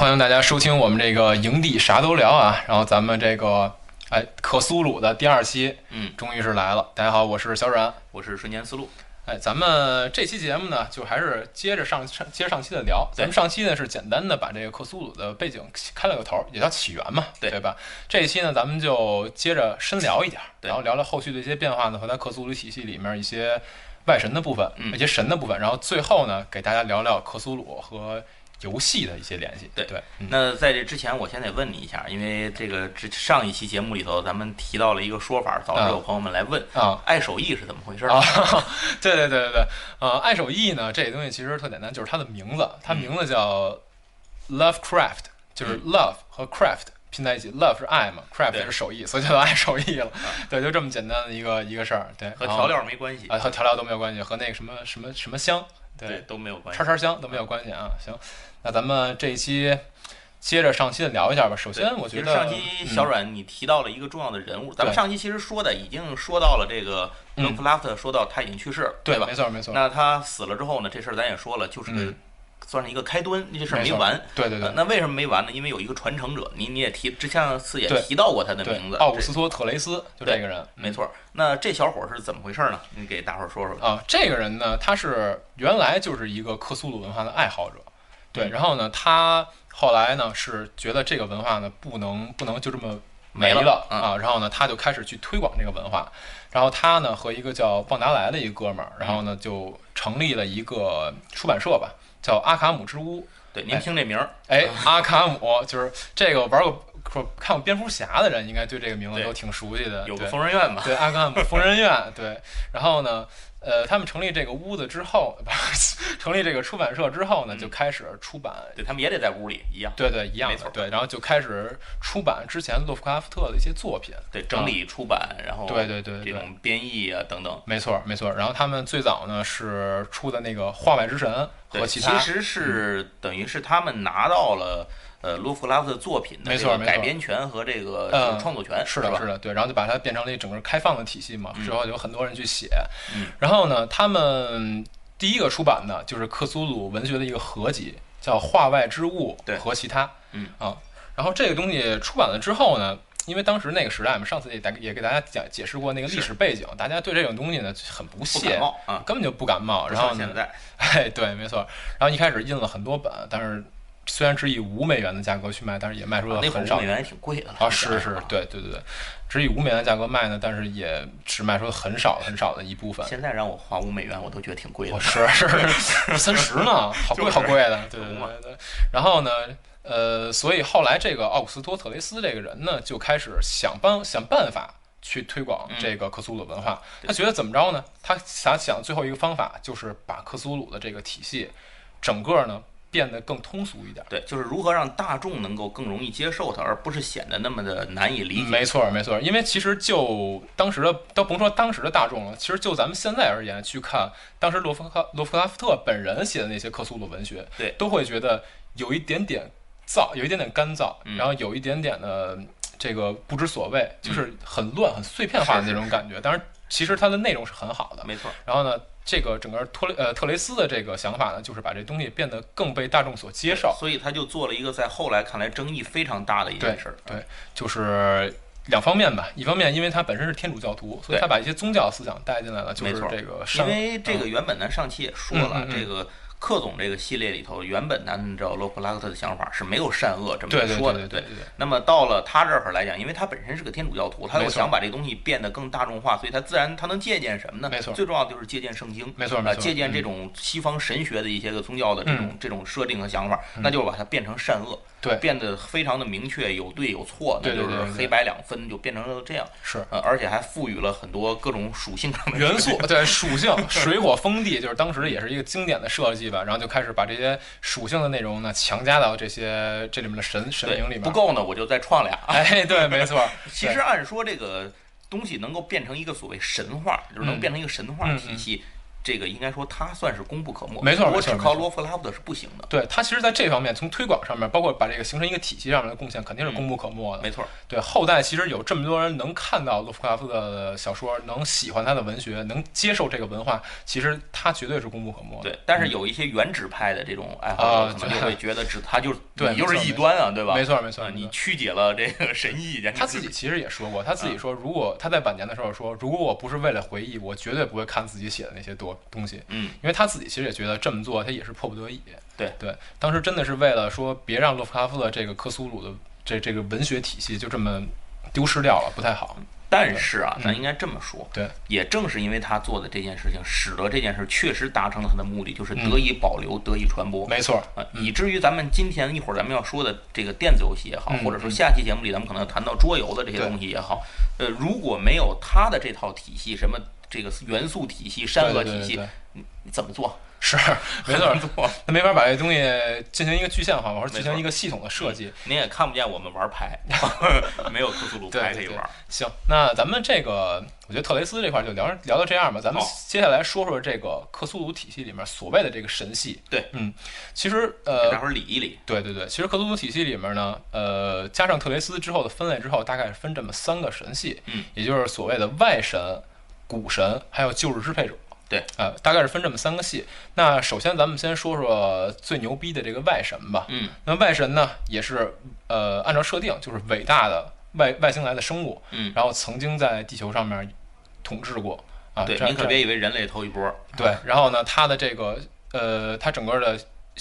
哎，欢迎大家收听我们这个营地啥都聊啊。然后咱们这个哎克苏鲁的第二期，嗯，终于是来了。大家好，我是小阮。我是瞬间思路。哎，咱们这期节目呢，就还是接着上上接着上期的聊。咱们上期呢是简单的把这个克苏鲁的背景开了个头，也叫起源嘛，对对吧？这一期呢，咱们就接着深聊一点，对然后聊聊后续的一些变化呢，和在克苏鲁体系里面一些外神的部分，嗯一些神的部分。然后最后呢，给大家聊聊克苏鲁和游戏的一些联系。对对，嗯那在这之前，我先得问你一下，因为这个之上一期节目里头，咱们提到了一个说法，早就有朋友们来问，啊。爱手艺是怎么回事？啊，对对对对对，呃，爱手艺呢，这个东西其实特简单，就是它的名字，它名字叫 Lovecraft，就是嗯 love 和 craft 拼在一起，love 是爱嘛，craft 也是手艺，所以叫做爱手艺了。对，就这么简单的一个一个事儿。对，和调料没关系，啊和调料都没有关系，和那个什么什么什么香，对，都没有关系叉。叉香都没有关系啊。行，那咱们这一期接着上期的聊一下吧。首先，我觉得上期小嗯阮你提到了一个重要的人物，咱们上期其实说的已经说到了这个嗯伦弗拉特，说到他已经去世了，对，吧没？错没错，那他死了之后呢，这事儿咱也说了，就是算是一个开端，那这事儿没完。对对对。呃那为什么没完呢？因为有一个传承者，你你也提之前次也提到过他的名字，，奥古斯托特雷斯就这个人，没错。那这小伙儿是怎么回事呢？你给大伙儿说说。啊，这个人呢，他是原来就是一个克苏鲁文化的爱好者，对，嗯。然后呢，他后来呢是觉得这个文化呢不能不能就这么没没了嗯。啊，然后呢，他就开始去推广这个文化，然后他呢和一个叫旺达莱的一个哥们儿，然后呢就成立了一个出版社吧，叫阿卡姆之屋，对，您听这名儿，哎，阿卡姆就是这个玩过看过蝙蝠侠的人，应该对这个名字都挺熟悉的，有个疯人院吧？对，阿卡姆疯人院，对。然后呢，呃，他们成立这个屋子之后，成立这个出版社之后呢，嗯就开始出版。对他们也得在屋里一样，对对，一样没错，的对，然后就开始出版之前洛夫克拉夫特的一些作品，对，整理出版，然后对对对这种编译啊等等。没错没错。然后他们最早呢是出的那个《画外之神》，和其他，其实是等于是他们拿到了呃罗夫克拉夫的作品的这个改编权和这个创作权，是的，是的，对，然后就把它变成了一整个开放的体系嘛，嗯之后有很多人去写，嗯然后呢，他们第一个出版的就是克苏鲁文学的一个合集，叫《画外之物》和其他，嗯啊，然后这个东西出版了之后呢。因为当时那个时代嘛，上次也大也给大家讲解释过那个历史背景，大家对这种东西呢很不不屑啊，根本就不感冒。然后现，在，哎，对，没错。然后一开始印了很多本，但是虽然只以五美元的价格去卖，但是也卖出了很少五美元也挺贵的了啊，是是，对对对对，只以五美元的价格卖呢，但是也只卖出了很少很少的一部分。现在让我花五美元，我都觉得挺贵的 我。是是是三十呢，好贵好贵的，对对对对。然后呢，呃，所以后来这个奥古斯托特雷斯这个人呢，就开始想办想办法去推广嗯这个克苏鲁文化。对他觉得怎么着呢？他想想最后一个方法就是把克苏鲁的这个体系，整个呢变得更通俗一点。对，就是如何让大众能够更容易接受它，而不是显得那么的难以理解。没错，没错，因为其实就当时的，都甭说当时的大众了，其实就咱们现在而言，去看当时罗夫克罗夫克拉夫特本人写的那些克苏鲁文学，对都会觉得有一点点燥，有一点点干燥，嗯然后有一点点的这个不知所谓，就是很乱、很碎片化的是是那种感觉。当然，其实它的内容是很好的。没错，然后呢，这个整个托雷呃特雷斯的这个想法呢，就是把这东西变得更被大众所接受。所以他就做了一个在后来看来争议非常大的一件事儿。对就是两方面吧。一方面，因为他本身是天主教徒，所以他把一些宗教思想带进来了，就是这个因为这个原本呢上期也说了，这个克总这个系列里头，原本按照洛克拉克特的想法是没有善恶这么对对说的，对对对对那么到了他这儿来讲，因为他本身是个天主教徒，他又想把这个东西变得更大众化，所以他自然他能借鉴什么呢？没错。最重要的就是借鉴圣经，呃，没错没错。借鉴这嗯。种西方神学的一些个宗教的这种、嗯。这种设定和想法，那就把它变成善恶，对。变得非常的明确，有对有错，那就是黑白两分，就变成了这样。是。呃，而且还赋予了很多各种属性上的元素，对。属性，水火风地，就是当时也是一个经典的设计吧。然后就开始把这些属性的内容呢强加到这些这里面的神神对明里面。不够呢，我就再创俩。哎，对，没错。其实按说这个东西能够变成一个所谓神话，就是能嗯变成一个神话嗯体系，这个应该说他算是功不可没。没错如果没错没错只靠洛夫拉夫的是不行的。对他其实在这方面，从推广上面，包括把这个形成一个体系上面的贡献，肯定是功不可没的。没错，对后代其实有这么多人能看到洛夫克拉夫特的小说，能喜欢他的文学，能接受这个文化，其实他绝对是功不可没的。对。但是有一些原指派的这种爱好啊者，可能就会觉得只他就是 对你就是异端啊，对吧？没错没错啊，你曲解了这个神意，他自己其实也说过，他自己说，如果他在晚年的时候说，如果我不是为了回忆，我绝对不会看自己写的那些多东西，嗯，因为他自己其实也觉得这么做他也是迫不得已。对。对，当时真的是为了说别让洛夫克拉夫的这个科苏鲁的这这个文学体系就这么丢失掉了，不太好。但是啊，嗯。咱应该这么说，对，也正是因为他做的这件事情，使得这件事确实达成了他的目的，就是嗯。得以保留、得以传播。没错，啊，以至于咱们今天一会儿咱们要说的这个电子游戏也好，嗯。或者说下期节目里咱们可能要谈到桌游的这些东西也好，呃，如果没有他的这套体系，什么这个元素体系、山河体系，你你怎么做？是 没错他没法把这东西进行一个具象化，或者进行一个系统的设计。您也看不见我们玩牌，没有克苏鲁牌可以玩。行，那咱们这个，我觉得特雷斯这块儿就聊聊到这样吧。咱们接下来说说这个克苏鲁体系里面所谓的这个神系。对，嗯，其实呃大，伙儿理一理。对对对，其实克苏鲁体系里面呢，呃，加上特雷斯之后的分类之后，大概是分这么三个神系，嗯，也就是所谓的外神、古神，还有旧日支配者。对，呃，大概是分这么三个系。那首先咱们先说说最牛逼的这个外神吧。嗯，那外神呢，也是呃按照设定就是伟大的外外星来的生物，嗯，然后曾经在地球上面统治过啊。对，您可别以为人类头一波。对，然后呢，它的这个呃，它整个的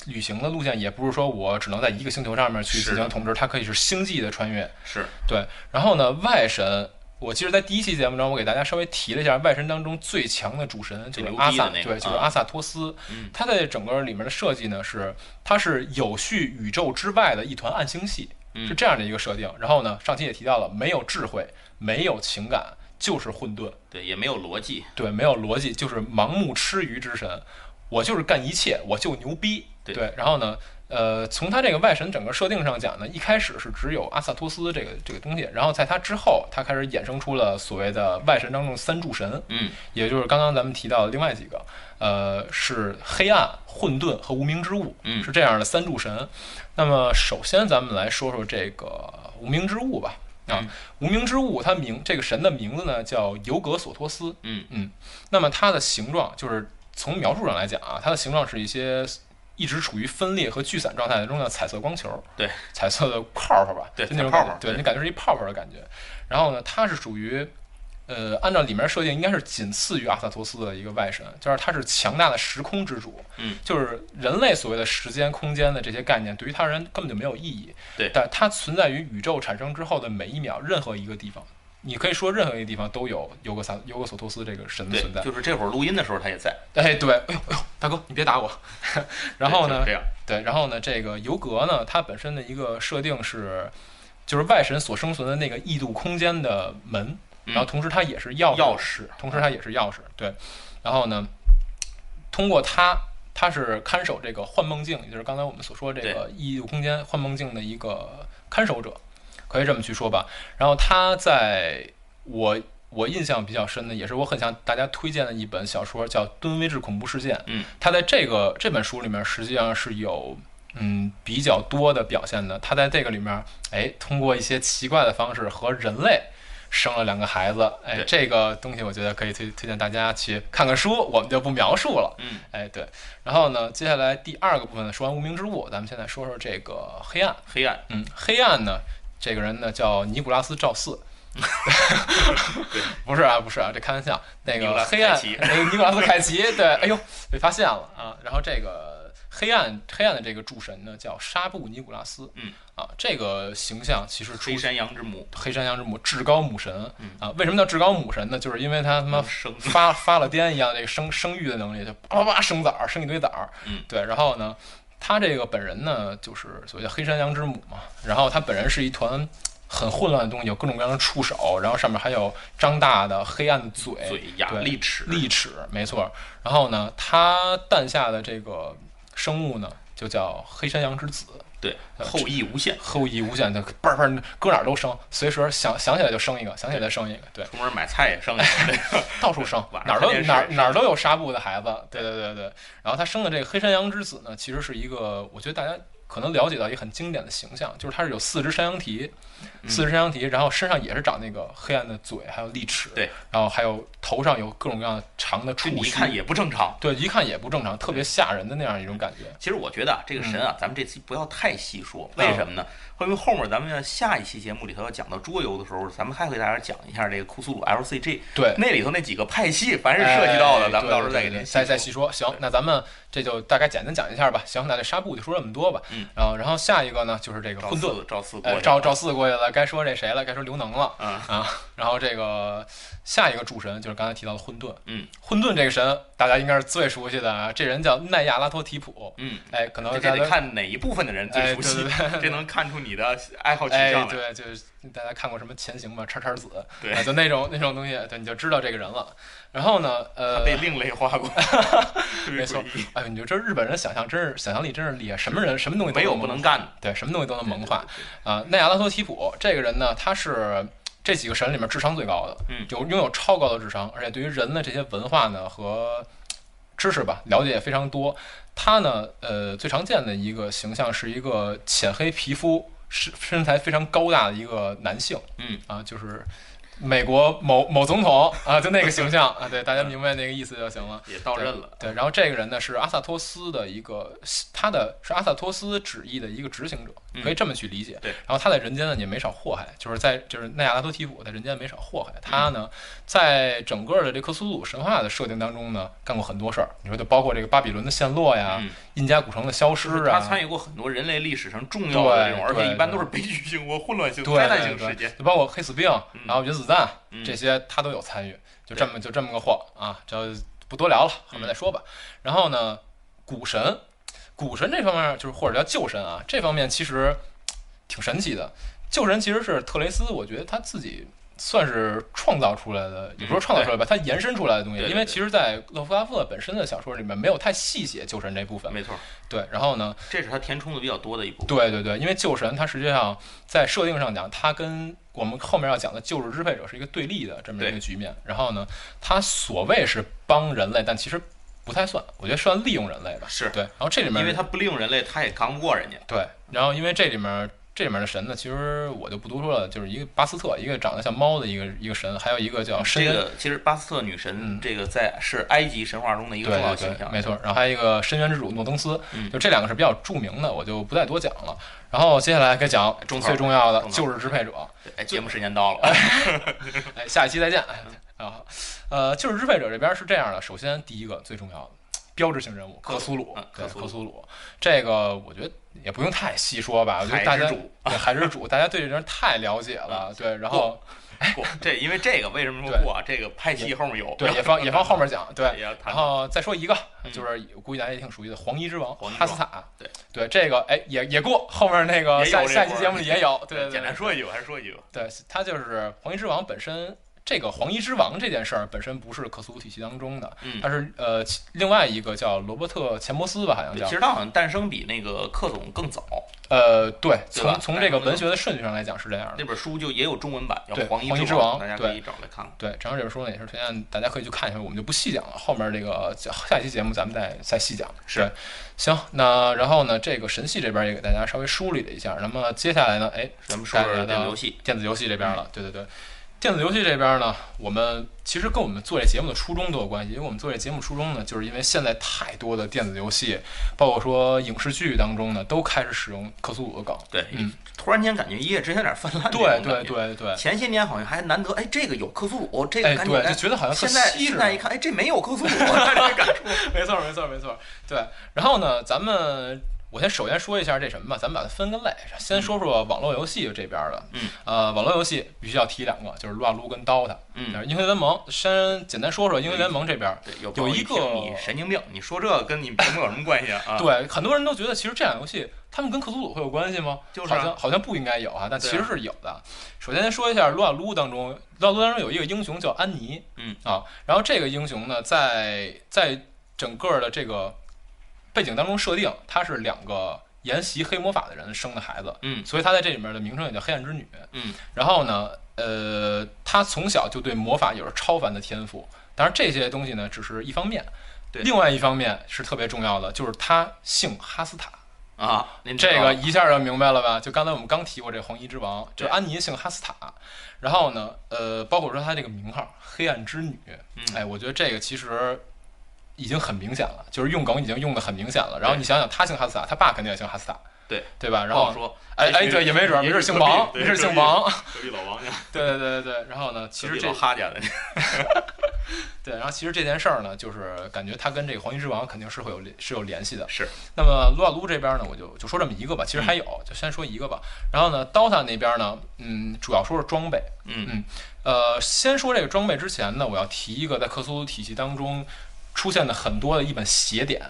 旅行的路线也不是说我只能在一个星球上面去进行统治，它可以是星际的穿越。是，对，然后呢，外神。我其实在第一期节目中，我给大家稍微提了一下，外神当中最强的主神就是阿萨，对，就是啊阿萨托斯。嗯他在整个里面的设计呢，是它是有序宇宙之外的一团暗星系，嗯是这样的一个设定。然后呢，上期也提到了，没有智慧，没有情感，就是混沌。对，也没有逻辑。对，没有逻辑，就是盲目吃鱼之神。我就是干一切，我就牛逼。对然后呢，呃，从他这个外神整个设定上讲呢，一开始是只有阿萨托斯这个这个东西，然后在他之后，他开始衍生出了所谓的外神当中三柱神，嗯，也就是刚刚咱们提到的另外几个，呃，是黑暗、混沌和无名之物，嗯是这样的三柱神。那么首先咱们来说说这个无名之物吧。啊嗯，无名之物，它名这个神的名字呢叫尤格索托斯。嗯嗯，那么它的形状就是从描述上来讲啊，它的形状是一些一直处于分裂和聚散状态中的彩色光球，对，彩色的泡泡吧，对就那种泡泡对你感觉是一泡泡的感觉。然后呢，它是属于。呃，按照里面设定，应该是仅次于阿萨托斯的一个外神，就是它是强大的时空之主。嗯，就是人类所谓的时间、空间的这些概念，对于他人根本就没有意义。对但它存在于宇宙产生之后的每一秒，任何一个地方，你可以说任何一个地方都有尤格萨尤格索托斯这个神的存在，。就是这会儿录音的时候他也在。哎，对，哎呦哎呦，大哥，你别打我。然后呢对就是，对，然后呢，这个尤格呢，它本身的一个设定是，就是外神所生存的那个异度空间的门，嗯然后同时它也是钥钥匙，同时它也是钥匙，对。然后呢，通过它，它是看守这个幻梦境，也就是刚才我们所说这个异度空间幻梦境的一个看守者，可以这么去说吧。然后他在我我印象比较深的，也是我很向大家推荐的一本小说，叫《敦威治恐怖事件》。嗯，他在这个这本书里面，实际上是有嗯比较多的表现的。他在这个里面，哎，通过一些奇怪的方式和人类。生了两个孩子，哎，这个东西我觉得可以推推荐大家去看看书，我们就不描述了。嗯，哎，对。然后呢，接下来第二个部分呢，说完无名之物，咱们现在说说这个黑暗。黑暗。嗯，黑暗呢，这个人呢叫尼古拉斯赵四。不是啊，不是啊，这开玩笑。那个黑暗，凯奇呃尼古拉斯凯奇，对，哎呦，被发现了啊。然后这个黑暗，黑暗的这个主神呢叫沙布尼古拉斯。嗯，啊，这个形象其实出黑山羊之母。黑山羊之母至高母神嗯啊，为什么叫至高母神呢？就是因为他他妈生发发了癫一样这个生生育的能力，就叭叭叭生崽儿，生一堆崽儿。嗯，对。然后呢，他这个本人呢，就是所谓的黑山羊之母嘛。然后他本人是一团很混乱的东西，有各种各样的触手，然后上面还有张大的黑暗的嘴，嘴牙对利齿。利齿，没错。然后呢，他诞下的这个生物呢，就叫黑山羊之子。对，后羿无限，后羿无限，就嘣嘣搁哪儿都生，随时想想起来就生一个，想起来就生一个，对，出门买菜也生一个，到处生，哪儿都哪儿哪儿都有纱布的孩子，对对对对。然后他生的这个黑山羊之子呢，其实是一个，我觉得大家。可能了解到一个很经典的形象，就是它是有四只山羊蹄，四只山羊蹄，然后身上也是长那个黑暗的嘴，还有利齿，对，然后还有头上有各种各样长的触须，一看也不正常，对，一看也不正常，特别吓人的那样一种感觉。其实我觉得啊这个神啊，咱们这期不要太细说，为什么呢？因为后面咱们要下一期节目里头要讲到桌游的时候，咱们还会给大家讲一下这个库苏鲁 LCG，对，那里头那几个派系，凡是涉及到的，咱们到时候再给您再再细说。行，那咱们这就大概简单讲一下吧。行，那这纱布就说这么多吧。嗯，然后然后下一个呢就是这个混沌，赵四赵赵四过去了，该说这谁了？该说刘能了。嗯啊，然后这个下一个主神就是刚才提到的混沌。嗯，混沌这个神大家应该是最熟悉的啊，这人叫奈亚拉托提普。嗯，哎，可能这得看哪一部分的人最熟悉，这能看出你的爱好。哎，对，就是大家看过什么《前行》吗？叉叉子，对，就那种那种东西，对，你就知道这个人了。然后呢，呃，被另类化过，没错。哎，你就这日本人想象真是想象力真是厉害，什么人什么东西没有不能干的，对，什么东西都能萌化。啊，奈亚拉托提普这个人呢，他是这几个神里面智商最高的，嗯，有拥有超高的智商，而且对于人的这些文化呢和知识吧了解也非常多。他呢，呃，最常见的一个形象是一个浅黑皮肤。身身材非常高大的一个男性，嗯啊，就是美国某某总统啊，就那个形象啊，对，大家明白那个意思就行了。也到任了，对。然后这个人呢是阿萨托斯的一个，他的是阿萨托斯旨意的一个执行者，可以这么去理解。对。然后他在人间呢也没少祸害，就是在就是奈亚拉托提普在人间没少祸害。他呢在整个的这克苏鲁神话的设定当中呢干过很多事儿，你说就包括这个巴比伦的陷落呀。印加古城的消失啊，他参与过很多人类历史上重要的这种，而且一般都是悲剧性或混乱性、灾难性事件，就包括黑死病，然后原子弹这些，他都有参与。就这么就这么个货啊，就不多聊了，后面再说吧。然后呢，古神，古神这方面就是或者叫旧神啊，这方面其实挺神奇的。旧神其实是特雷斯，我觉得他自己。算是创造出来的，也不是创造出来吧，他延伸出来的东西。因为其实，在勒夫拉夫特本身的小说里面，没有太细写旧神这部分。没错，对。然后呢，这是他填充的比较多的一部分。对对对，因为旧神它实际上在设定上讲，他跟我们后面要讲的旧日支配者是一个对立的这么一个局面。然后呢，他所谓是帮人类，但其实不太算，我觉得算利用人类吧。是对。然后这里面，因为他不利用人类，他也刚不过人家。对。然后因为这里面。这里面的神呢，其实我就不多说了，就是一个巴斯特，一个长得像猫的一个一个神，还有一个叫深渊。这个其实巴斯特女神，这个在是埃及神话中的一个重要形象，没错。然后还有一个深渊之主诺登斯，就这两个是比较著名的，我就不再多讲了。然后接下来该讲最重要的就是支配者。哎，节目时间到了，哎，下一期再见。啊，呃，就是支配者这边是这样的，首先第一个最重要的。标志性人物克苏鲁，对克苏鲁，这个我觉得也不用太细说吧。我觉得大家海之主，大家对这人太了解了。对，然后过这因为这个为什么说过这个拍戏后面有？对，也放也放后面讲。对，然后再说一个，就是我估计大家也挺熟悉的黄衣之王哈斯塔。对对，这个哎也也过后面那个下下期节目里也有。对，简单说一句，还是说一句。对他就是黄衣之王本身。这个黄衣之王这件事儿本身不是克苏鲁体系当中的，它是呃另外一个叫罗伯特钱伯斯吧，好像叫。其实他好像诞生比那个克总更早。呃，对，从从这个文学的顺序上来讲是这样的。那本书就也有中文版，叫《黄衣之王》，大家可以找来看看。对，正好这本书呢也是推荐大家可以去看一下，我们就不细讲了。后面这个下一期节目咱们再再细讲。是，行，那然后呢，这个神系这边也给大家稍微梳理了一下。那么接下来呢，哎，咱们说说电子游戏，电子游戏这边了。对对对。电子游戏这边呢，我们其实跟我们做这节目的初衷都有关系，因为我们做这节目初衷呢，就是因为现在太多的电子游戏，包括说影视剧当中呢，都开始使用克苏鲁的梗。对，嗯，突然间感觉一夜之间有点泛滥。对对对对。前些年好像还难得，哎，这个有克苏鲁，这个感觉就觉得好像现在现在一看，哎，这没有克苏鲁，这感触。没错没错没错。对，然后呢，咱们。我先首先说一下这什么吧，咱们把它分个类，先说说网络游戏这边的。嗯，呃，网络游戏必须要提两个，就是撸啊撸跟 DOTA。嗯，英雄联盟先简单说说英雄联盟这边。对，有一个你神经病，你说这跟你屏幕有什么关系啊？对，很多人都觉得其实这两游戏他们跟克苏鲁会有关系吗？就是好像好像不应该有啊，但其实是有的。首先先说一下撸啊撸当中，撸啊撸当中有一个英雄叫安妮。嗯啊，然后这个英雄呢，在在整个的这个背景当中设定，她是两个。研习黑魔法的人生的孩子，嗯所以她在这里面的名称也叫黑暗之女。嗯，然后呢，呃，她从小就对魔法有着超凡的天赋。当然，这些东西呢，只是一方面。对另外一方面是特别重要的，就是她姓哈斯塔。啊，您这个一下就明白了吧？就刚才我们刚提过这黄衣之王，就对安妮姓哈斯塔。然后呢，呃，包括说她这个名号“黑暗之女”，嗯哎，我觉得这个其实已经很明显了，就是用梗已经用的很明显了。然后你想想，他姓哈斯塔，他爸肯定也姓哈斯塔，对对吧？然后，说，哎哎，对，也没准儿，没准姓王，没准姓王。隔壁老王家，对对对对对。然后呢，其实这老哈家的，对，然后其实这件事儿呢，就是感觉他跟这个黄金之王肯定是会有联是有联系的。是。那么撸啊撸这边呢，我就就说这么一个吧，其实还有，就先说一个吧。然后呢，DOTA 那边呢，嗯，主要说是装备。嗯呃，先说这个装备之前呢，我要提一个在克苏鲁体系当中出现的很多的一本邪典，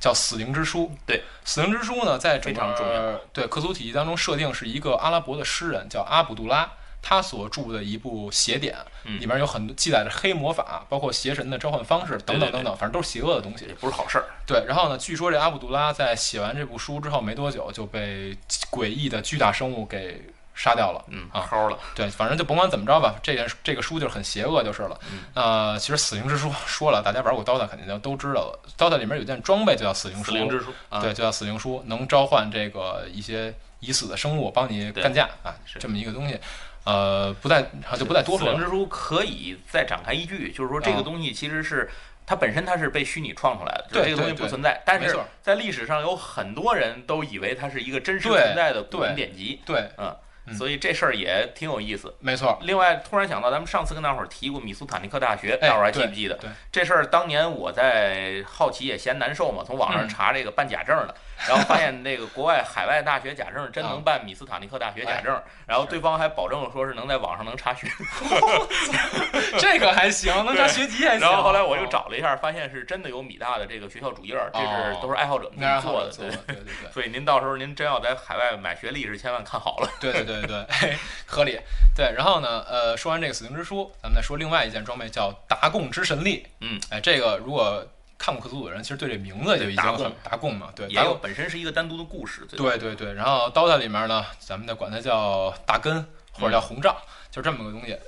叫《死灵之书》。对，《死灵之书》呢，在整非常重要？个对克苏体系当中设定是一个阿拉伯的诗人叫阿卜杜拉，他所著的一部邪典，嗯。里面有很多记载着黑魔法，包括邪神的召唤方式等等等等，反正都是邪恶的东西。也。不是好事儿，对，然后呢，据说这阿卜杜拉在写完这部书之后没多久就被诡异的巨大生物给杀掉了。嗯，啊齁了，对，反正就甭管怎么着吧，这件这个书就是很邪恶就是了。嗯呃，其实死灵之书 说了，大家玩过 DOTA 肯定就都知道了，DOTA 里面有件装备就叫死灵书，死灵之书啊，对，就叫死灵书，能召唤这个一些已死的生物帮你干架啊，这么一个东西。呃，不再就不再多说了。死灵之书可以再展开一句，就是说这个啊东西其实是。它本身它是被虚拟创出来的，就是对这个东西不存在。但是在历史上有很多人都以为它是一个真实存在的古文典籍，对，嗯，嗯所以这事儿也挺有意思。没错，另外，突然想到，咱们上次跟大伙儿提过米苏坦尼克大学，哎大伙儿还记不记得？对对这事儿当年我在好奇也嫌难受嘛，从网上嗯查这个办假证的，然后发现那个国外海外大学假证真能啊办米斯塔尼克大学假哎证，然后对方还保证说是能在网上能查询。这个还行，能查学籍还行。然后后来我又找了一下，发现是真的有米大的这个学校主页儿，这是哦都是爱好者们做的，对。对对对。所以您到时候您真要在海外买学历是，千万看好了。对对对对对，合理。对，然后呢，呃，说完这个死灵之书，咱们再说另外一件装备，叫达贡之神力。嗯，哎，这个如果看过克苏鲁的人，其实对这名字就已经很达贡嘛，对，也有。本身是一个单独的故事，对对对对，然后 DOTA 里面呢，咱们就管它叫大根或者叫红杖，就这么个东西。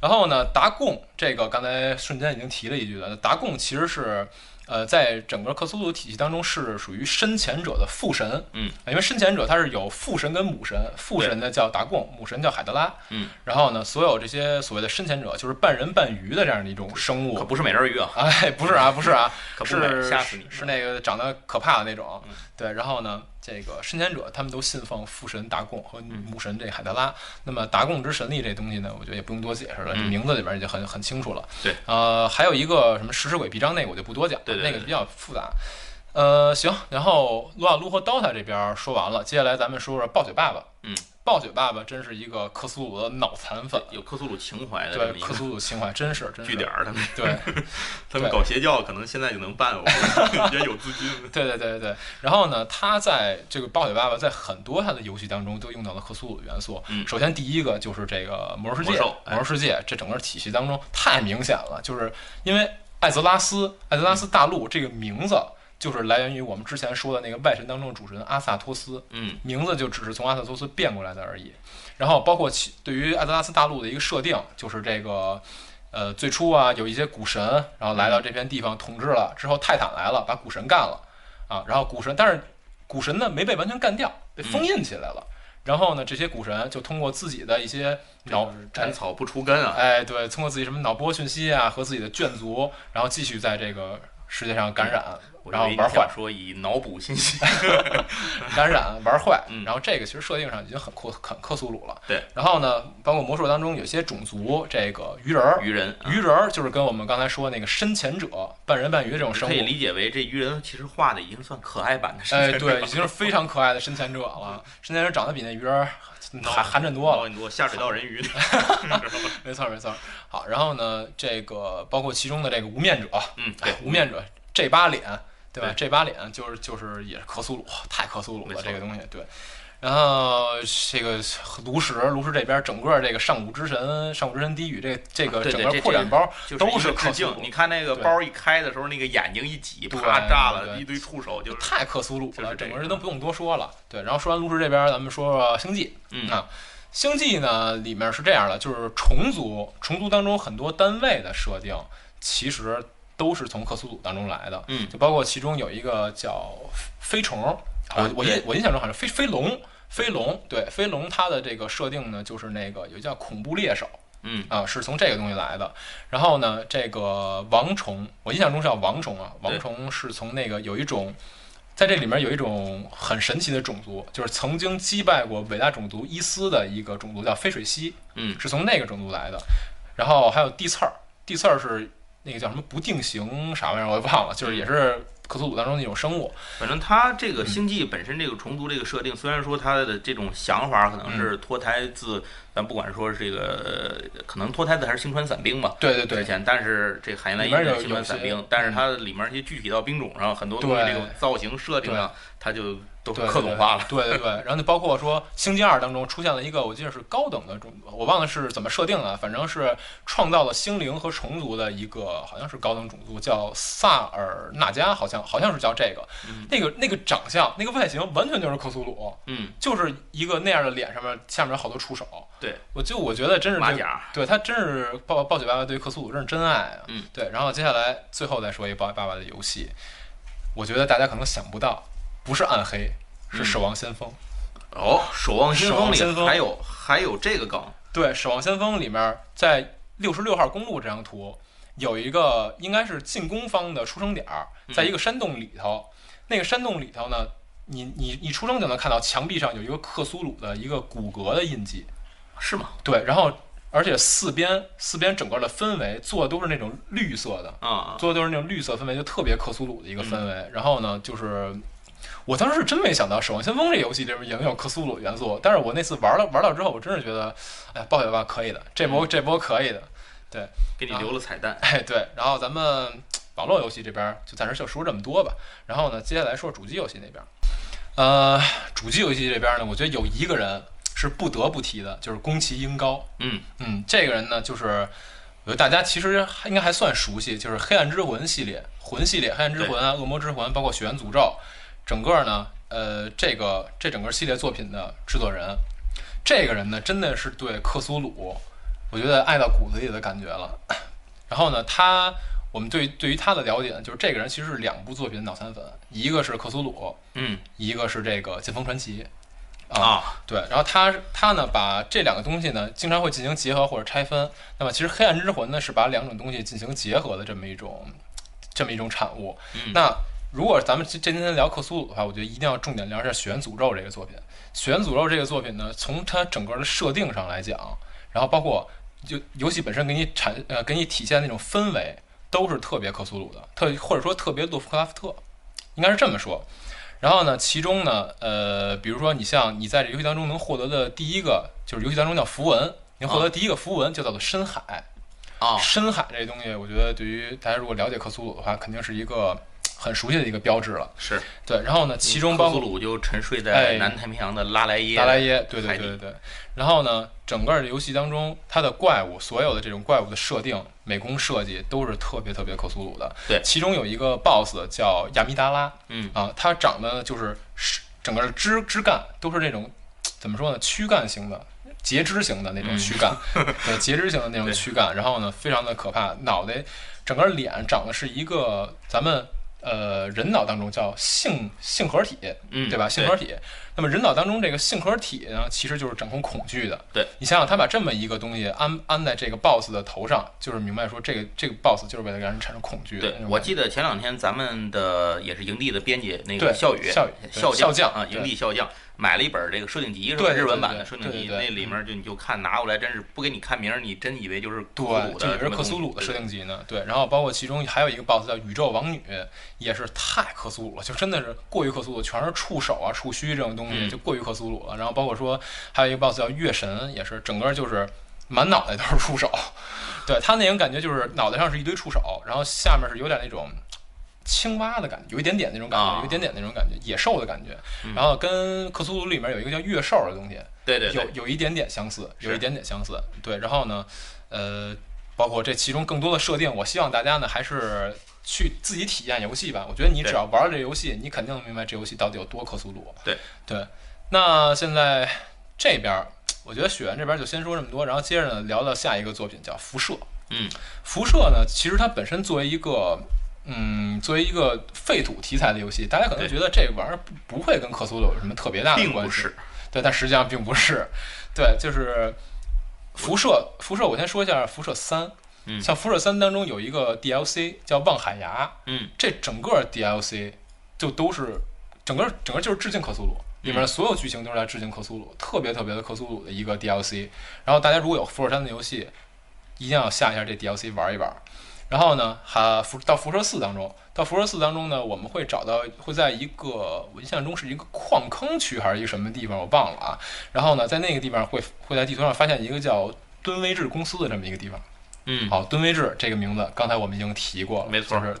然后呢，达贡这个刚才瞬间已经提了一句了，达贡其实是。呃，在整个克苏鲁体系当中是属于深潜者的父神，嗯，因为深潜者他是有父神跟母神，父神呢叫达贡，母神叫海德拉，嗯，然后呢，所有这些所谓的深潜者就是半人半鱼的这样的一种生物，可不是美人鱼啊，哎，不是啊，不是啊，可不，是吓死你！是那个长得可怕的那种嗯。对，然后呢，这个深潜者他们都信奉父神达贡和嗯母神这海德拉。那么达贡之神力这东西呢，我觉得也不用多解释了，名字里边已经很很清楚了。对，呃，还有一个什么食尸鬼臂章，那个我就不多讲那个比较复杂。呃，行，然后撸啊撸和 DOTA 这边说完了，接下来咱们说说暴雪爸爸。嗯，暴雪爸爸真是一个克苏鲁的脑残粉，有克苏鲁情怀的对克苏鲁情怀真是 真是。据点儿，他们对。他们搞邪教可能现在就能办，我 也有资金。对对对对对，然后呢，他在这个暴雪爸爸在很多他的游戏当中都用到了克苏鲁的元素。嗯。首先第一个就是这个魔兽世界，魔兽哎。魔兽世界这整个体系当中太明显了，就是因为艾泽拉斯，艾泽拉斯大陆这个名字就是来源于我们之前说的那个外神当中的主神阿萨托斯，嗯名字就只是从阿萨托斯变过来的而已。然后包括其对于艾泽拉斯大陆的一个设定，就是这个。呃，最初啊，有一些古神，然后来到这片地方统治了，之后泰坦来了，把古神干了，啊，然后古神，但是古神呢没被完全干掉，被封印起来了。然后呢，这些古神就通过自己的一些脑斩草不除根啊！哎，对，通过自己什么脑波讯息啊和自己的眷族，然后继续在这个世界上感染，我然后玩坏说以脑补信息，感染玩坏嗯。然后这个其实设定上已经很克很克苏鲁了。对。然后呢，包括魔兽当中有些种族，这个鱼人儿，鱼人啊鱼人儿就是跟我们刚才说那个深潜者、半人半鱼这种生物可以，理解为这鱼人其实画的已经算可爱版的深哎，对，已经是非常可爱的深潜者了。深潜者长得比那鱼人儿还寒碜多了。很多下水道人鱼，没错没错。好，然后呢，这个包括其中的这个无面者，嗯，哎对，，无面者这把脸，对吧？对这把脸就是就是也是克苏鲁，太克苏鲁了这个东西，对。然后这个炉石，炉石这边整个这个上古之神、上古之神低语这这个整个扩展包都是克苏鲁。你看那个包一开的时候，那个眼睛一挤，啪炸了一堆触手，就太克苏鲁了，整个人都不用多说了。对，然后说完炉石这边，咱们说说星际啊。星际呢里面是这样的，就是虫族，虫族当中很多单位的设定其实都是从克苏鲁当中来的。嗯，就包括其中有一个叫飞虫，我我印我印象中好像飞飞龙。飞龙对飞龙，它的这个设定呢，就是那个有叫恐怖猎手，嗯啊，是从这个东西来的。然后呢，这个王虫，我印象中是叫王虫啊，王虫是从那个有一种，在这里面有一种很神奇的种族，就是曾经击败过伟大种族伊斯的一个种族，叫飞水蜥，嗯，是从那个种族来的。然后还有地刺儿，地刺儿是那个叫什么不定型啥玩意儿，我也忘了，就是也是。克苏鲁当中的一种生物，反正它这个星际本身这个虫族这个设定，虽然说它的这种想法可能是脱胎自，咱不管说是这个可能脱胎自还是星川伞兵吧，对对对，之前，但是这海因莱因是星川伞兵，但是它里面一些具体到兵种上，很多东西这个造型设定上，它就。都是克隆化了，对对对，然后就包括说《星际二》当中出现了一个，我记得是高等的种，我忘了是怎么设定的，反正是创造了星灵和虫族的一个，好像是高等种族，叫萨尔纳加，好像好像是叫这个，那个那个长相，那个外形完全就是克苏鲁，嗯，就是一个那样的脸上面下面有好多触手，对，我就我觉得真是马甲，对他真是暴暴雪爸爸对克苏鲁真是真爱啊，嗯，对，然后接下来最后再说一个暴雪爸爸的游戏，我觉得大家可能想不到，不是暗黑。是守望先锋，哦，守望先锋里还有还有这个梗。对，守望先锋里面在六十六号公路这张图有一个应该是进攻方的出生点，在一个山洞里头。那个山洞里头呢，你你你出生就能看到墙壁上有一个克苏鲁的一个骨骼的印记，是吗？对，然后而且四边四边整个的氛围做的都是那种绿色的啊，做的都是那种绿色氛围，就特别克苏鲁的一个氛围。然后呢，就是。我当时是真没想到《守望先锋》这游戏里面也能有克苏鲁元素，但是我那次玩了玩到之后，我真是觉得，哎，暴雪吧可以的，这波这波可以的，对，给你留了彩蛋，哎，对，然后咱们网络游戏这边就暂时就说这么多吧，然后呢，接下来说主机游戏那边，呃，主机游戏这边呢，我觉得有一个人是不得不提的，就是宫崎英高，嗯。嗯，这个人呢，就是我觉得大家其实应该还算熟悉，就是《黑暗之魂》系列，魂系列，《黑暗之魂》啊，《恶魔之魂》，包括《血缘诅咒》。整个呢，呃，这个这整个系列作品的制作人，这个人呢，真的是对克苏鲁，我觉得爱到骨子里的感觉了。然后呢，他我们对对于他的了解呢，就是这个人其实是两部作品的脑残粉，一个是克苏鲁，嗯，一个是这个剑锋传奇，啊，对。然后他他呢，把这两个东西呢，经常会进行结合或者拆分。那么其实黑暗之魂呢，是把两种东西进行结合的这么一种这么一种产物。那如果咱们这今天聊克苏鲁的话，我觉得一定要重点聊一下《血缘诅咒》这个作品。《血缘诅咒》这个作品呢，从它整个的设定上来讲，然后包括就游戏本身给你产呃给你体现那种氛围，都是特别克苏鲁的，特或者说特别洛夫克拉夫特，应该是这么说。然后呢，其中呢，呃，比如说你像你在这游戏当中能获得的第一个，就是游戏当中叫符文，你获得第一个符文就叫做深海啊。深海这东西，我觉得对于大家如果了解克苏鲁的话，肯定是一个。很熟悉的一个标志了，是对。然后呢，其中包括克苏鲁就沉睡在南太平洋的拉莱耶，拉莱耶，对对对对对。然后呢，整个游戏当中，它的怪物，所有的这种怪物的设定、美工设计都是特别特别克苏鲁的。对，其中有一个 BOSS 叫亚米达拉，嗯啊，它长得就是整个枝枝干都是这种怎么说呢，躯干型的、截肢型的那种躯干，对，截肢型的那种躯干。然后呢，非常的可怕，脑袋整个脸长的是一个咱们。呃，人脑当中叫性性核体，嗯，对吧？性核体。那么人脑当中这个性核体呢，其实就是掌控恐惧的。对你想想，他把这么一个东西安安在这个 boss 的头上，就是明白说这个这个 boss 就是为了让人产生恐惧。对，我记得前两天咱们的也是营地的编辑那个笑宇，笑笑笑将啊，营地笑将。买了一本这个设定集，是吧？日文版的设定集，那里面就你就看拿过来，真是不给你看名，你真以为就是对，这是克苏鲁的设定集呢。对，然后包括其中还有一个 BOSS 叫宇宙王女，也是太克苏鲁了，就真的是过于克苏鲁，全是触手啊、触须这种东西，就过于克苏鲁了。然后包括说还有一个 BOSS 叫月神，也是整个就是满脑袋都是触手，对他那种感觉就是脑袋上是一堆触手，然后下面是有点那种。青蛙的感觉，有一点点那种感觉，有一点点那种感觉，野兽的感觉。然后跟克苏鲁里面有一个叫月兽的东西，对对，有有一点点相似，有一点点相似。对，然后呢，呃，包括这其中更多的设定，我希望大家呢还是去自己体验游戏吧。我觉得你只要玩了这游戏，你肯定能明白这游戏到底有多克苏鲁。对对，那现在这边，我觉得雪原这边就先说这么多，然后接着呢聊到下一个作品叫《辐射》。嗯，辐射呢，其实它本身作为一个。嗯，作为一个废土题材的游戏，大家可能觉得这玩意儿不不会跟克苏鲁有什么特别大的关系，对，但实际上并不是。对，就是辐射，辐射，我先说一下辐射三。嗯，像辐射三当中有一个 DLC 叫望海崖，嗯，这整个 DLC 就都是整个整个就是致敬克苏鲁，里面的所有剧情都是在致敬克苏鲁，特别特别的克苏鲁的一个 DLC。然后大家如果有辐射三的游戏，一定要下一下这 DLC 玩一玩。然后呢，还辐到辐射四当中，到辐射四当中呢，我们会找到会在一个我印象中是一个矿坑区还是一个什么地方，我忘了啊。然后呢，在那个地方会会在地图上发现一个叫敦威治公司的这么一个地方。嗯，好，敦威治这个名字，刚才我们已经提过了，没错。是，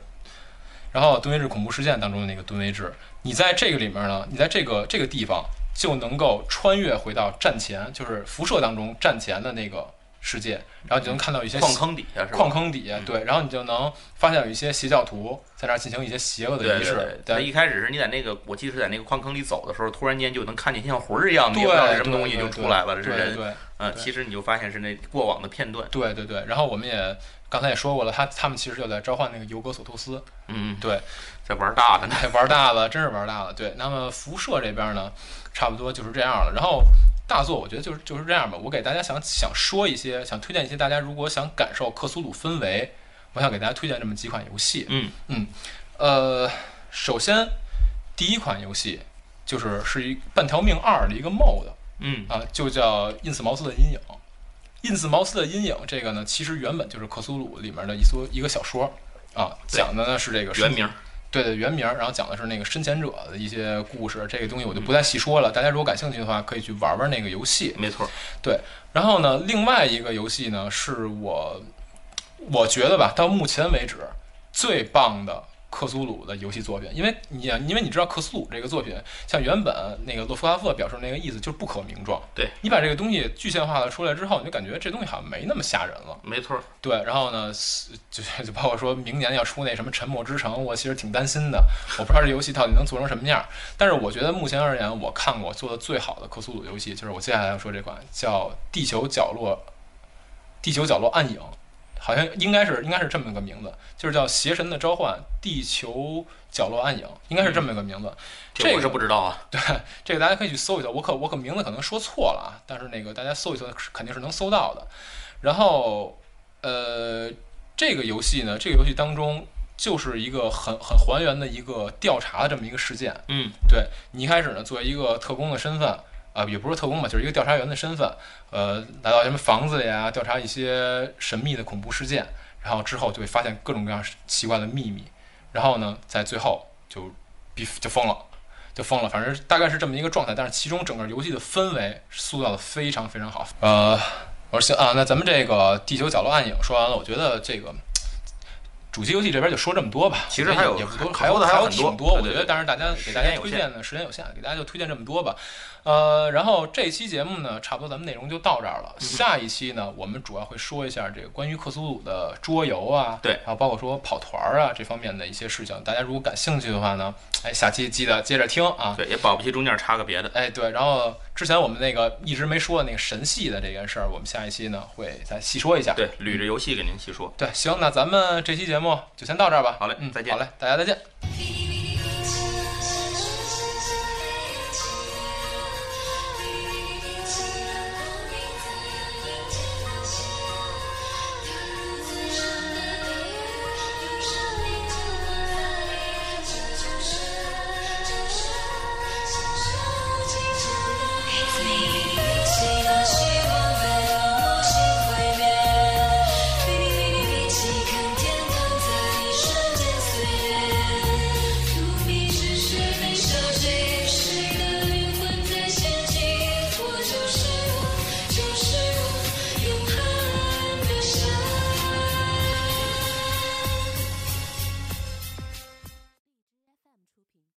然后敦威治恐怖事件当中的那个敦威治，你在这个里面呢，你在这个这个地方就能够穿越回到战前，就是辐射当中战前的那个。世界，然后你就能看到一些矿坑底下是吧，矿坑底下，对，然后你就能发现有一些邪教徒在那儿进行一些邪恶的仪式。对，一开始是你在那个，我记得是在那个矿坑里走的时候，突然间就能看见像魂儿一样的，不知道是什么东西就出来了，这是人。对，嗯，其实你就发现是那过往的片段。对对对，然后我们也刚才也说过了，他他们其实就在召唤那个尤格索托斯。嗯，对，在玩大了，玩大了，真是玩大了。对，那么辐射这边呢，差不多就是这样了。然后。大作，我觉得就是就是这样吧。我给大家想想说一些，想推荐一些大家如果想感受克苏鲁氛围，我想给大家推荐这么几款游戏。嗯嗯，呃，首先第一款游戏就是是一半条命二的一个 mod。嗯啊，就叫印斯茅斯的阴影。印斯茅斯的阴影这个呢，其实原本就是克苏鲁里面的一所一个小说啊，讲的呢是这个原名。对的原名，然后讲的是那个深潜者的一些故事，这个东西我就不再细说了。大家如果感兴趣的话，可以去玩玩那个游戏。没错，对。然后呢，另外一个游戏呢，是我我觉得吧，到目前为止最棒的。克苏鲁的游戏作品，因为你因为你知道克苏鲁这个作品，像原本那个洛夫拉夫表示那个意思就是不可名状。对你把这个东西具象化了出来之后，你就感觉这东西好像没那么吓人了。没错。对，然后呢，就就包括说明年要出那什么沉默之城，我其实挺担心的，我不知道这游戏到底能做成什么样。但是我觉得目前而言，我看过做的最好的克苏鲁游戏，就是我接下来要说这款叫《地球角落》，《地球角落暗影》。好像应该是应该是这么个名字，就是叫《邪神的召唤：地球角落暗影》，应该是这么一个名字。这个是不知道啊。对，这个大家可以去搜一搜。我可我可名字可能说错了啊，但是那个大家搜一搜肯定是能搜到的。然后，呃，这个游戏呢，这个游戏当中就是一个很很还原的一个调查的这么一个事件。嗯，对你一开始呢，作为一个特工的身份。啊，也不是特工吧，就是一个调查员的身份，呃，来到什么房子呀，调查一些神秘的恐怖事件，然后之后就会发现各种各样奇怪的秘密，然后呢，在最后就，就疯了，就疯了，反正大概是这么一个状态。但是其中整个游戏的氛围塑造的非常非常好。呃，我说行啊，那咱们这个地球角落暗影说完了，我觉得这个。主机游戏这边就说这么多吧，其实还有也不多，还有还有挺多。我觉得，但是大家给大家推荐的时间有限，给大家就推荐这么多吧。呃，然后这期节目呢，差不多咱们内容就到这儿了。下一期呢，我们主要会说一下这个关于克苏鲁的桌游啊，对，还有包括说跑团啊这方面的一些事情。大家如果感兴趣的话呢，哎，下期记得接着听啊。对，也保不齐中间插个别的。哎，对，然后之前我们那个一直没说的那个神系的这件事儿，我们下一期呢会再细说一下。对，捋着游戏给您细说。对，行，那咱们这期节目就先到这儿吧。好嘞，嗯，再见。好嘞，大家再见。